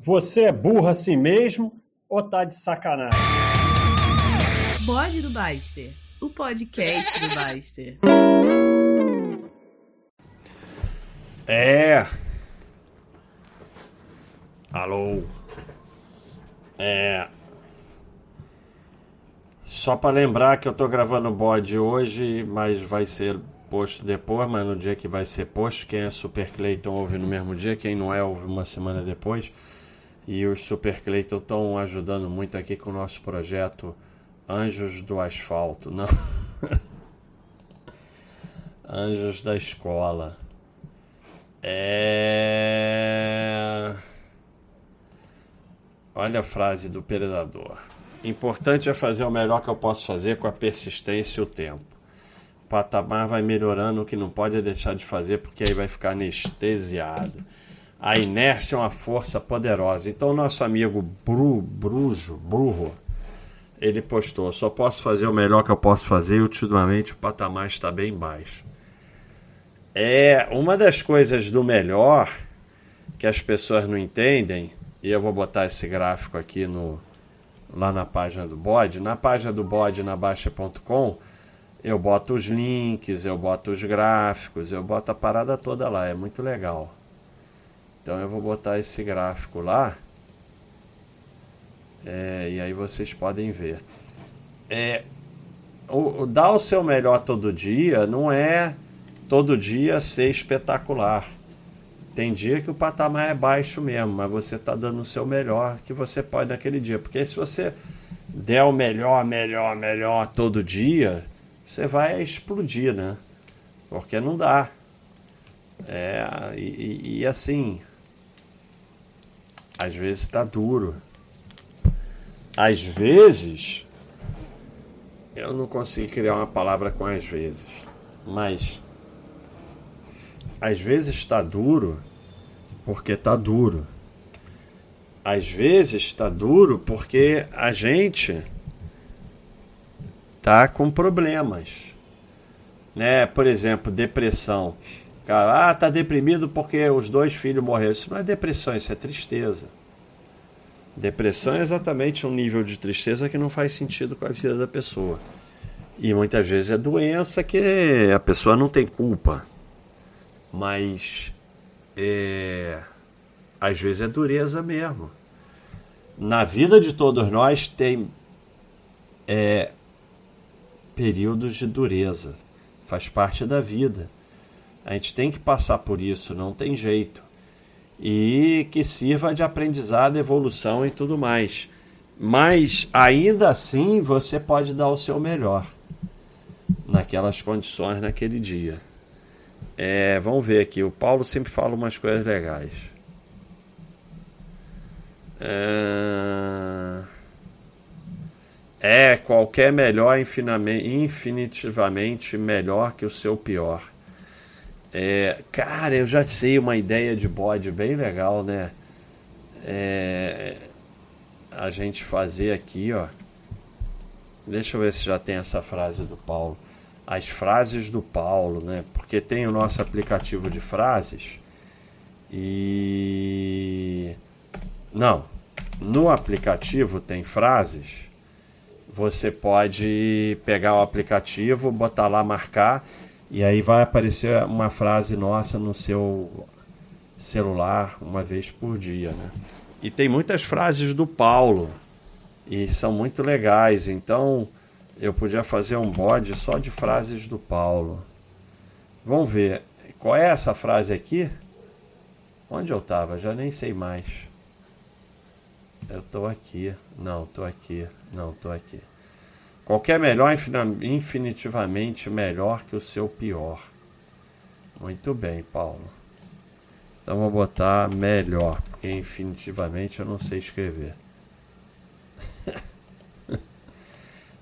Você é burro assim mesmo ou tá de sacanagem? Bode do Baster, o podcast do Baster. É. Alô. É. Só para lembrar que eu tô gravando o bode hoje, mas vai ser posto depois, mas no dia que vai ser posto, quem é Super Clayton ouve no mesmo dia, quem não é ouve uma semana depois. E os Super Clayton estão ajudando muito aqui com o nosso projeto Anjos do Asfalto. Não. Anjos da Escola. É. Olha a frase do Predador. Importante é fazer o melhor que eu posso fazer com a persistência e o tempo. O patamar vai melhorando, o que não pode é deixar de fazer, porque aí vai ficar anestesiado. A inércia é uma força poderosa. Então, nosso amigo Bru, Brujo, Burro, ele postou: só posso fazer o melhor que eu posso fazer e ultimamente o patamar está bem baixo. É uma das coisas do melhor que as pessoas não entendem, e eu vou botar esse gráfico aqui no, lá na página do bode. Na página do bode na baixa.com, eu boto os links, eu boto os gráficos, eu boto a parada toda lá, é muito legal. Então eu vou botar esse gráfico lá. É, e aí vocês podem ver. É, o, o, dar o seu melhor todo dia não é todo dia ser espetacular. Tem dia que o patamar é baixo mesmo, mas você está dando o seu melhor que você pode naquele dia. Porque se você der o melhor, melhor, melhor todo dia, você vai explodir, né? Porque não dá. É, e, e, e assim, às vezes está duro. Às vezes, eu não consigo criar uma palavra com às vezes, mas às vezes está duro porque está duro. Às vezes está duro porque a gente tá com problemas, né? Por exemplo, depressão. Cara, ah, tá deprimido porque os dois filhos morreram. Isso não é depressão, isso é tristeza. Depressão é exatamente um nível de tristeza que não faz sentido com a vida da pessoa. E muitas vezes é doença que a pessoa não tem culpa. Mas é, às vezes é dureza mesmo. Na vida de todos nós tem é, períodos de dureza. Faz parte da vida. A gente tem que passar por isso, não tem jeito. E que sirva de aprendizado, evolução e tudo mais. Mas ainda assim você pode dar o seu melhor naquelas condições naquele dia. É, vamos ver aqui. O Paulo sempre fala umas coisas legais. É, é qualquer melhor infinitivamente melhor que o seu pior. É, cara, eu já sei uma ideia de bode bem legal, né? É, a gente fazer aqui, ó. Deixa eu ver se já tem essa frase do Paulo. As frases do Paulo, né? Porque tem o nosso aplicativo de frases. E. Não. No aplicativo tem frases. Você pode pegar o aplicativo, botar lá, marcar e aí vai aparecer uma frase nossa no seu celular uma vez por dia, né? E tem muitas frases do Paulo e são muito legais. Então eu podia fazer um bode só de frases do Paulo. Vamos ver. Qual é essa frase aqui? Onde eu estava? Já nem sei mais. Eu estou aqui. Não, estou aqui. Não, estou aqui. Qualquer melhor infinitivamente melhor que o seu pior. Muito bem, Paulo. Então vou botar melhor, porque infinitivamente eu não sei escrever.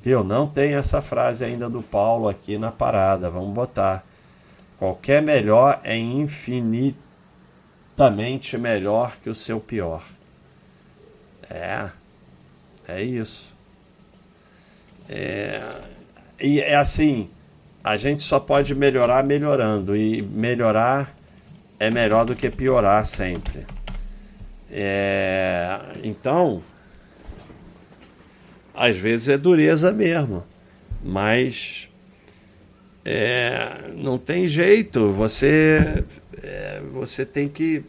Viu? Não tem essa frase ainda do Paulo aqui na parada. Vamos botar. Qualquer melhor é infinitamente melhor que o seu pior. É. É isso. É, e é assim, a gente só pode melhorar melhorando e melhorar é melhor do que piorar sempre. É, Então, às vezes é dureza mesmo, mas é, não tem jeito. Você, é, você tem que.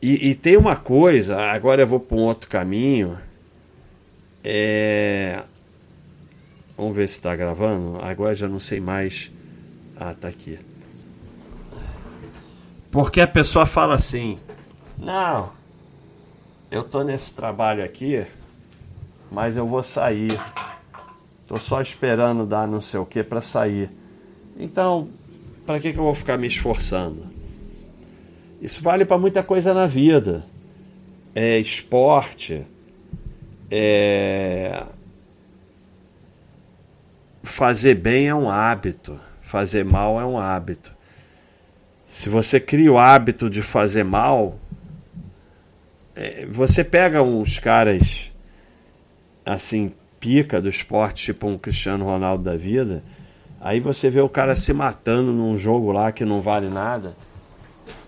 E, e, tem uma coisa, agora eu vou para um outro caminho. É... Vamos ver se está gravando. Agora já não sei mais. Ah, tá aqui. Porque a pessoa fala assim: Não, eu tô nesse trabalho aqui, mas eu vou sair. Tô só esperando dar não sei o que para sair. Então, para que, que eu vou ficar me esforçando? Isso vale para muita coisa na vida. É esporte, é fazer bem é um hábito, fazer mal é um hábito. Se você cria o hábito de fazer mal, é, você pega uns caras assim, pica do esporte, tipo um Cristiano Ronaldo da vida, aí você vê o cara se matando num jogo lá que não vale nada.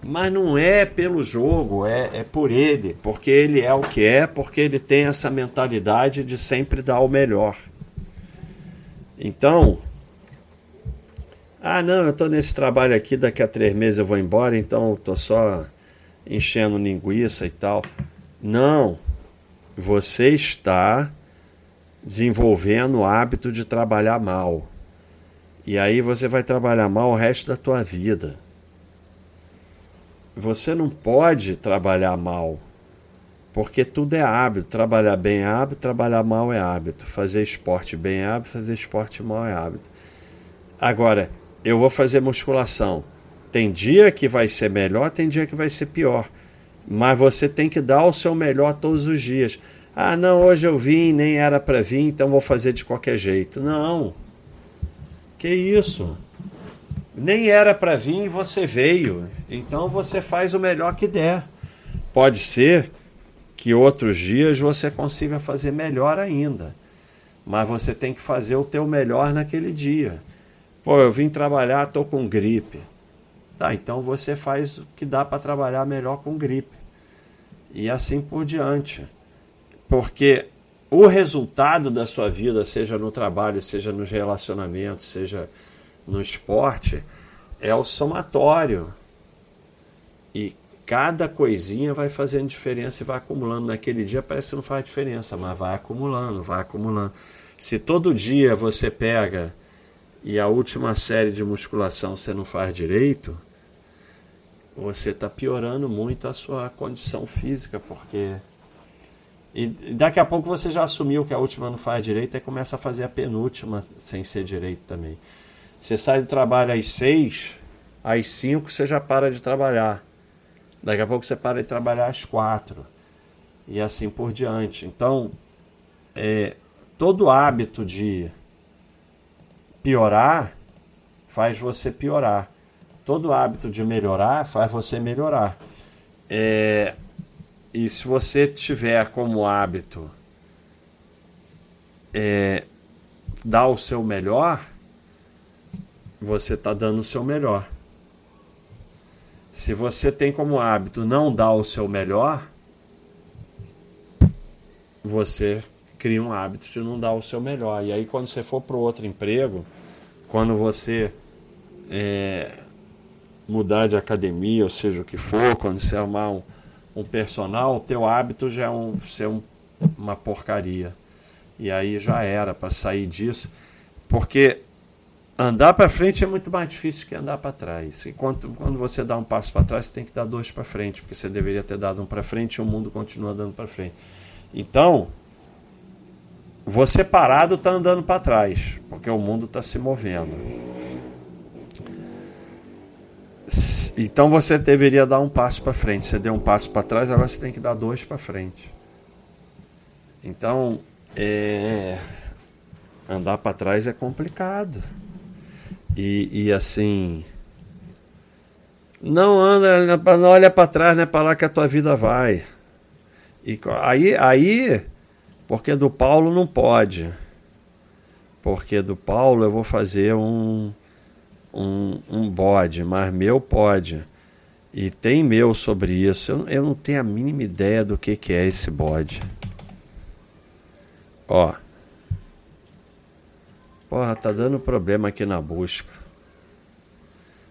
Mas não é pelo jogo, é, é por ele, porque ele é o que é, porque ele tem essa mentalidade de sempre dar o melhor. Então, ah, não, eu estou nesse trabalho aqui, daqui a três meses eu vou embora, então estou só enchendo linguiça e tal. Não, você está desenvolvendo o hábito de trabalhar mal. E aí você vai trabalhar mal o resto da tua vida. Você não pode trabalhar mal, porque tudo é hábito. Trabalhar bem é hábito, trabalhar mal é hábito. Fazer esporte bem é hábito, fazer esporte mal é hábito. Agora, eu vou fazer musculação. Tem dia que vai ser melhor, tem dia que vai ser pior. Mas você tem que dar o seu melhor todos os dias. Ah, não, hoje eu vim, nem era para vir, então vou fazer de qualquer jeito. Não. Que isso? Nem era para vir e você veio. Então você faz o melhor que der. Pode ser que outros dias você consiga fazer melhor ainda. Mas você tem que fazer o teu melhor naquele dia. Pô, eu vim trabalhar, tô com gripe. Tá, então você faz o que dá para trabalhar melhor com gripe. E assim por diante. Porque o resultado da sua vida, seja no trabalho, seja nos relacionamentos, seja no esporte, é o somatório. E cada coisinha vai fazendo diferença e vai acumulando. Naquele dia parece que não faz diferença, mas vai acumulando, vai acumulando. Se todo dia você pega e a última série de musculação você não faz direito, você está piorando muito a sua condição física, porque. E daqui a pouco você já assumiu que a última não faz direito e começa a fazer a penúltima sem ser direito também. Você sai do trabalho às seis, às cinco você já para de trabalhar. Daqui a pouco você para de trabalhar às quatro. E assim por diante. Então, é, todo hábito de piorar faz você piorar. Todo hábito de melhorar faz você melhorar. É, e se você tiver como hábito é, dar o seu melhor, você está dando o seu melhor. Se você tem como hábito não dar o seu melhor, você cria um hábito de não dar o seu melhor. E aí, quando você for para outro emprego, quando você é, mudar de academia, ou seja o que for, quando você arrumar um, um personal, o teu hábito já é um, ser um, uma porcaria. E aí já era para sair disso, porque andar para frente é muito mais difícil que andar para trás. E quando, você dá um passo para trás, você tem que dar dois para frente, porque você deveria ter dado um para frente e o mundo continua dando para frente. Então, você parado está andando para trás, porque o mundo está se movendo. Então você deveria dar um passo para frente. Você deu um passo para trás, agora você tem que dar dois para frente. Então, é... andar para trás é complicado. E, e assim, não anda, não olha para trás, não é para lá que a tua vida vai. E aí, aí porque do Paulo não pode. Porque do Paulo eu vou fazer um, um, um bode, mas meu pode. E tem meu sobre isso. Eu, eu não tenho a mínima ideia do que, que é esse bode. Ó. Porra, tá dando problema aqui na busca.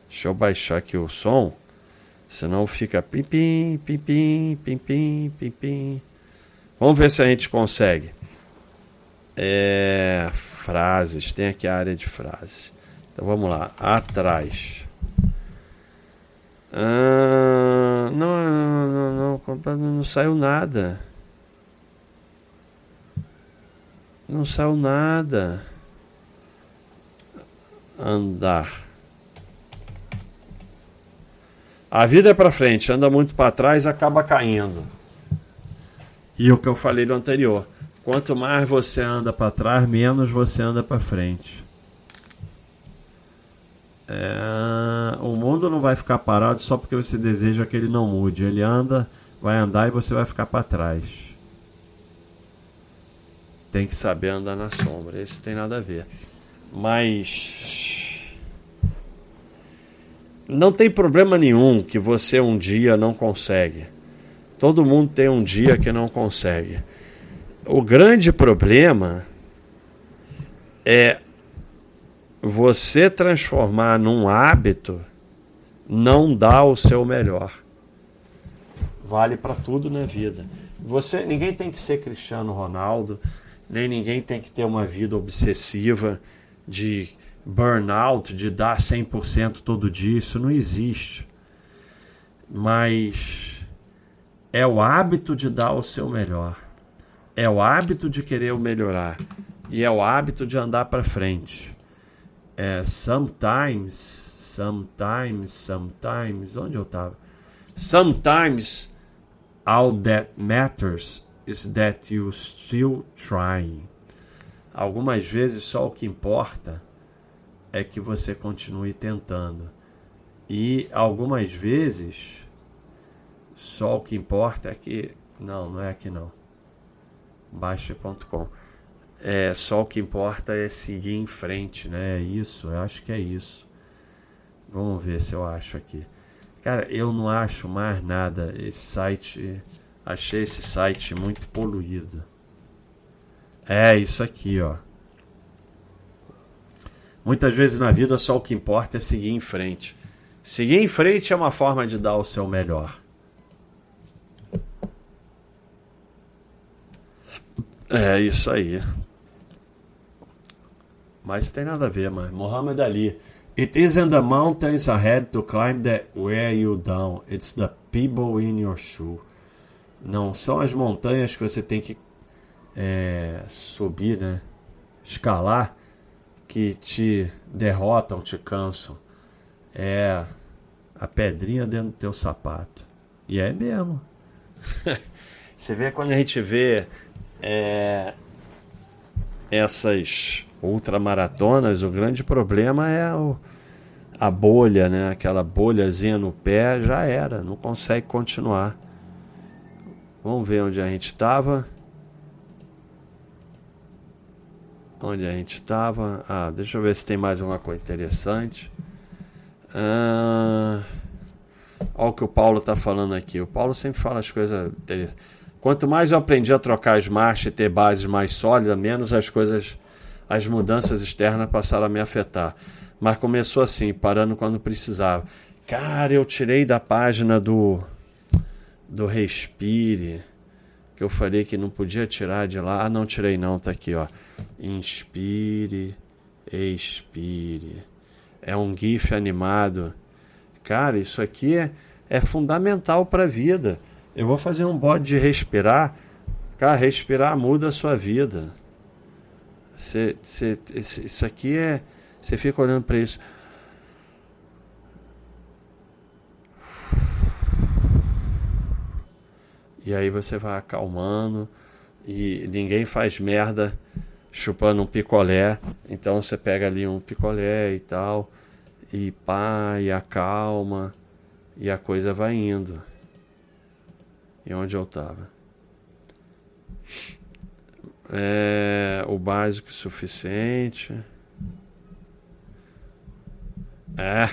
Deixa eu baixar aqui o som. Senão fica pim pim, pim pim, pim pim, pim pim. Vamos ver se a gente consegue. É, frases, tem aqui a área de frases. Então vamos lá, atrás. Ah, não, não, não, não, não saiu nada. Não saiu nada. Andar. A vida é para frente, anda muito para trás, acaba caindo. E o que eu falei no anterior, quanto mais você anda para trás, menos você anda para frente. É, o mundo não vai ficar parado só porque você deseja que ele não mude. Ele anda, vai andar e você vai ficar para trás. Tem que saber andar na sombra. Isso tem nada a ver. Mas não tem problema nenhum que você um dia não consegue. Todo mundo tem um dia que não consegue. O grande problema é você transformar num hábito não dar o seu melhor. Vale para tudo na vida. Você, ninguém tem que ser Cristiano Ronaldo, nem ninguém tem que ter uma vida obsessiva de burnout, de dar 100% todo dia, isso não existe. Mas é o hábito de dar o seu melhor. É o hábito de querer melhorar. E é o hábito de andar para frente. É, sometimes, sometimes, sometimes, onde eu estava? Sometimes all that matters is that you still trying. Algumas vezes só o que importa é que você continue tentando. E algumas vezes, só o que importa é que. Não, não é aqui não. Baixa.com. É, só o que importa é seguir em frente, né? É isso, eu acho que é isso. Vamos ver se eu acho aqui. Cara, eu não acho mais nada. Esse site. Achei esse site muito poluído. É isso aqui, ó. Muitas vezes na vida só o que importa é seguir em frente. Seguir em frente é uma forma de dar o seu melhor. É isso aí. Mas tem nada a ver, mas Muhammad Ali. It isn't the mountains ahead to climb that wear you down. It's the people in your shoe. Não são as montanhas que você tem que é, subir, né? Escalar que te derrotam, te cansam, é a pedrinha dentro do teu sapato. E é mesmo. Você vê quando a gente vê é, essas ultramaratonas, o grande problema é o, a bolha, né? Aquela bolhazinha no pé já era, não consegue continuar. Vamos ver onde a gente estava. Onde a gente estava. Ah, deixa eu ver se tem mais alguma coisa interessante. Ah, olha o que o Paulo está falando aqui. O Paulo sempre fala as coisas interessantes. Quanto mais eu aprendi a trocar as marchas e ter bases mais sólidas, menos as coisas, as mudanças externas passaram a me afetar. Mas começou assim, parando quando precisava. Cara, eu tirei da página do do Respire que eu falei que não podia tirar de lá. Ah, não tirei não, tá aqui, ó. Inspire, expire. É um GIF animado. Cara, isso aqui é, é fundamental para a vida. Eu vou fazer um bode de respirar. Cara, respirar muda a sua vida. Cê, cê, isso aqui é. Você fica olhando para isso. E aí você vai acalmando e ninguém faz merda chupando um picolé. Então você pega ali um picolé e tal, e pá, e acalma, e a coisa vai indo. E onde eu tava? É, o básico suficiente. É.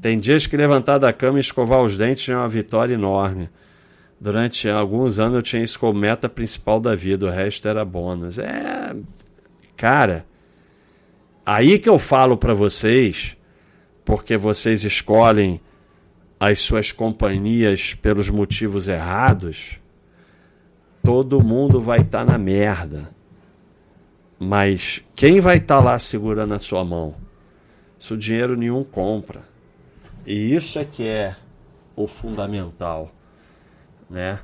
Tem dias que levantar da cama e escovar os dentes é uma vitória enorme. Durante alguns anos eu tinha isso como meta principal da vida, o resto era bônus. É. Cara, aí que eu falo para vocês, porque vocês escolhem as suas companhias pelos motivos errados, todo mundo vai estar tá na merda. Mas quem vai estar tá lá segurando a sua mão? Isso dinheiro nenhum compra. E isso é que é o fundamental, né?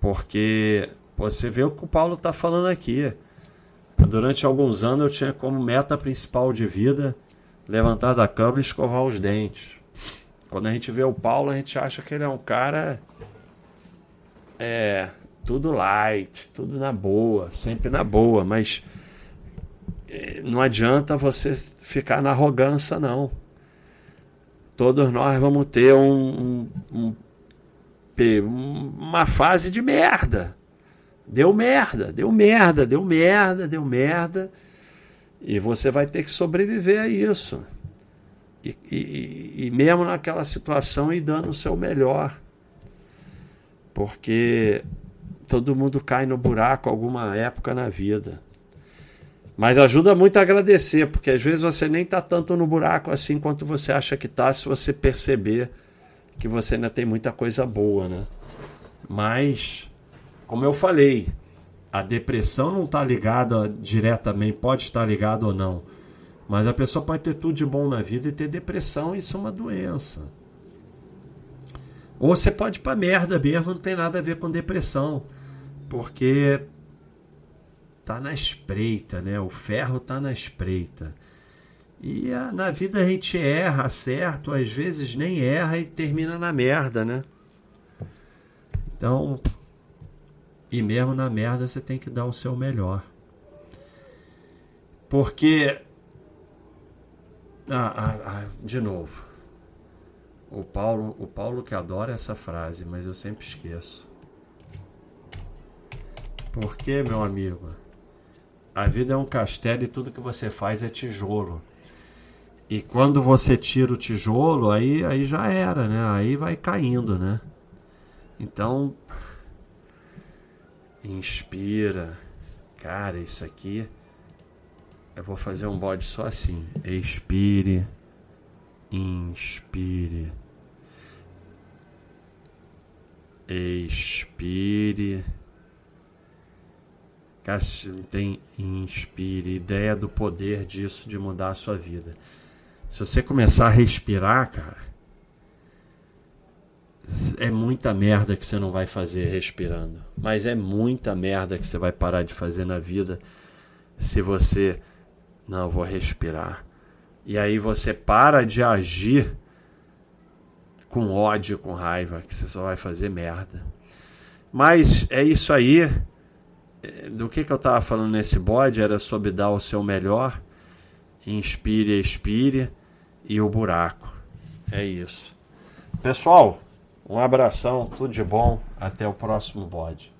Porque você vê o que o Paulo está falando aqui. Durante alguns anos eu tinha como meta principal de vida levantar da cama e escovar os dentes. Quando a gente vê o Paulo, a gente acha que ele é um cara. É. Tudo light, tudo na boa, sempre na boa, mas é, não adianta você ficar na arrogância, não. Todos nós vamos ter um, um, um, uma fase de merda. Deu merda, deu merda, deu merda, deu merda. E você vai ter que sobreviver a isso. E, e, e mesmo naquela situação e dando o seu melhor. Porque todo mundo cai no buraco alguma época na vida. Mas ajuda muito a agradecer, porque às vezes você nem está tanto no buraco assim quanto você acha que está, se você perceber que você ainda tem muita coisa boa, né? Mas, como eu falei, a depressão não está ligada diretamente, pode estar ligada ou não mas a pessoa pode ter tudo de bom na vida e ter depressão, isso é uma doença. Ou você pode ir pra merda mesmo, não tem nada a ver com depressão. Porque tá na espreita, né? O ferro tá na espreita. E a, na vida a gente erra, certo? Às vezes nem erra e termina na merda, né? Então, e mesmo na merda você tem que dar o seu melhor. Porque ah, ah, ah, de novo. O Paulo, o Paulo que adora essa frase, mas eu sempre esqueço. Porque, meu amigo, a vida é um castelo e tudo que você faz é tijolo. E quando você tira o tijolo, aí, aí já era, né? Aí vai caindo, né? Então, inspira. Cara, isso aqui eu vou fazer um bode só assim. Expire. Inspire. Expire. Cássio tem inspire. Ideia do poder disso de mudar a sua vida. Se você começar a respirar, cara, é muita merda que você não vai fazer respirando. Mas é muita merda que você vai parar de fazer na vida se você não, vou respirar. E aí você para de agir com ódio, com raiva, que você só vai fazer merda. Mas é isso aí. Do que, que eu estava falando nesse bode era sobre dar o seu melhor. Inspire, expire e o buraco. É isso. Pessoal, um abração, tudo de bom. Até o próximo bode.